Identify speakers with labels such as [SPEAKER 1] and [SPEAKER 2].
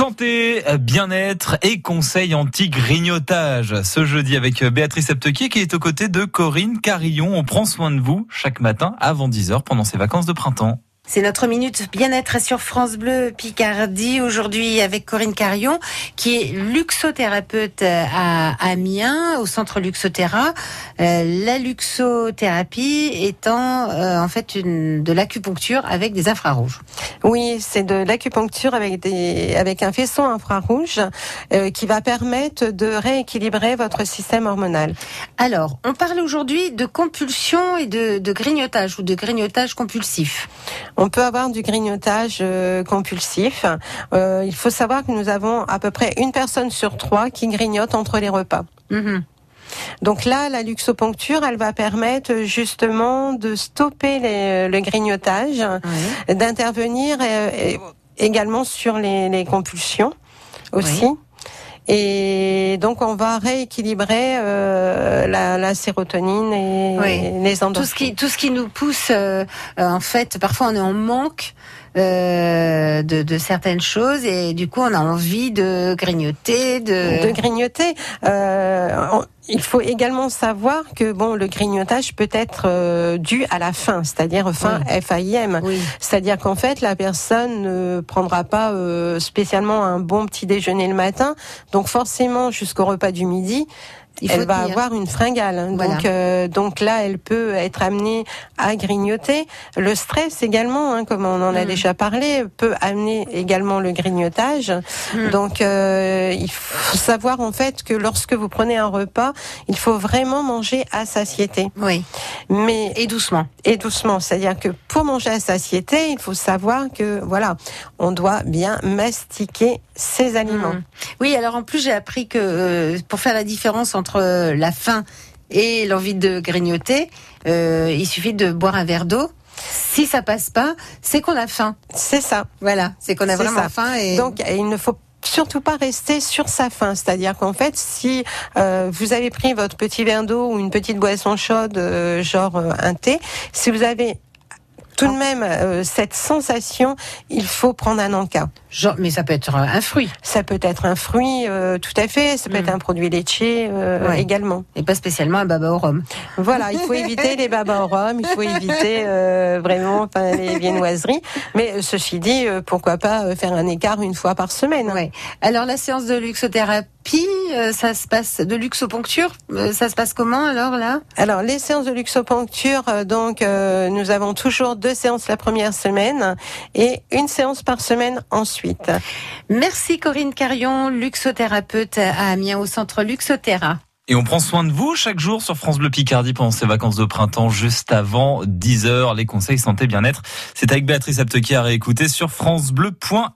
[SPEAKER 1] Santé, bien-être et conseils anti-grignotage. Ce jeudi avec Béatrice Aptequier qui est aux côtés de Corinne Carillon. On prend soin de vous chaque matin avant 10h pendant ses vacances de printemps.
[SPEAKER 2] C'est notre minute bien-être sur France Bleu Picardie aujourd'hui avec Corinne Carion qui est luxothérapeute à Amiens au centre Luxothéra. Euh, la luxothérapie étant euh, en fait une, de l'acupuncture avec des infrarouges.
[SPEAKER 3] Oui, c'est de l'acupuncture avec des avec un faisceau infrarouge euh, qui va permettre de rééquilibrer votre système hormonal.
[SPEAKER 2] Alors, on parle aujourd'hui de compulsion et de, de grignotage ou de grignotage compulsif.
[SPEAKER 3] On peut avoir du grignotage euh, compulsif. Euh, il faut savoir que nous avons à peu près une personne sur trois qui grignote entre les repas.
[SPEAKER 2] Mhm.
[SPEAKER 3] Donc là, la luxoponcture, elle va permettre justement de stopper les- le grignotage, d'intervenir euh, également sur les, les compulsions aussi. Et donc on va rééquilibrer euh, la, la sérotonine et
[SPEAKER 2] Oui.
[SPEAKER 3] les endorphines.
[SPEAKER 2] Tout ce qui tout ce qui nous pousse euh, euh, en fait parfois on est en manque euh, de, de certaines choses et du coup on a envie de grignoter de,
[SPEAKER 3] de grignoter. Euh, on- il faut également savoir que bon, le grignotage peut être euh, dû à la faim, c'est-à-dire faim F-A-I-M.
[SPEAKER 2] oui
[SPEAKER 3] C'est-à-dire qu'en fait, la personne ne prendra pas euh, spécialement un bon petit déjeuner le matin, donc forcément jusqu'au repas du midi.
[SPEAKER 2] Il
[SPEAKER 3] elle va
[SPEAKER 2] tenir.
[SPEAKER 3] avoir une fringale.
[SPEAKER 2] Voilà.
[SPEAKER 3] Donc, euh, donc là, elle peut être amenée à grignoter. Le stress également, hein, comme on en a
[SPEAKER 2] Mm.
[SPEAKER 3] déjà parlé, peut amener également le grignotage.
[SPEAKER 2] Mm.
[SPEAKER 3] Donc, euh, il faut savoir en fait que lorsque vous prenez un repas, il faut vraiment manger à satiété.
[SPEAKER 2] oui
[SPEAKER 3] Mais
[SPEAKER 2] et doucement
[SPEAKER 3] et doucement. C'est-à-dire que pour manger à satiété, il faut savoir que voilà, on doit bien mastiquer ses aliments.
[SPEAKER 2] Mm. oui alors en plus j'ai appris que euh, pour faire la différence entre euh, la faim et l'envie de grignoter euh, il suffit de boire un verre d'eau si ça passe pas c'est qu'on a faim
[SPEAKER 3] C'est ça.
[SPEAKER 2] voilà c'est qu'on a vraiment
[SPEAKER 3] ça.
[SPEAKER 2] faim et
[SPEAKER 3] Donc il ne faut surtout pas rester sur sa faim, c'est-à-dire qu'en fait, si euh, vous avez pris votre petit verre d'eau ou une petite boisson chaude, euh, genre euh, un thé, si vous avez tout de même euh, cette sensation, il faut prendre un encas.
[SPEAKER 2] genre mais ça peut être un fruit
[SPEAKER 3] Ça peut être un fruit, euh, tout à fait. Ça peut
[SPEAKER 2] Mm.
[SPEAKER 3] être un produit laitier euh,
[SPEAKER 2] Ouais.
[SPEAKER 3] également.
[SPEAKER 2] et pas spécialement un baba au rhum
[SPEAKER 3] Voilà, il faut éviter les babas au rhum, il faut éviter euh, vraiment les viennoiseries. Mais euh, ceci dit, euh, pourquoi pas faire un écart une fois par semaine.
[SPEAKER 2] Ouais. Alors la séance de luxothérapie, euh, ça se passe de luxoponcture, euh, ça se passe comment alors là?
[SPEAKER 3] Alors les séances de luxoponcture, euh, donc euh, nous avons toujours deux séances la première semaine et une séance par semaine ensuite.
[SPEAKER 2] Merci Corinne Carion, luxothérapeute à Amiens au centre Luxothéra.
[SPEAKER 1] Et on prend soin de vous chaque jour sur France Bleu Picardie pendant ces vacances de printemps, juste avant 10h. Les conseils santé bien-être, c'est avec Béatrice Aptequier à réécouter sur francebleu.fr.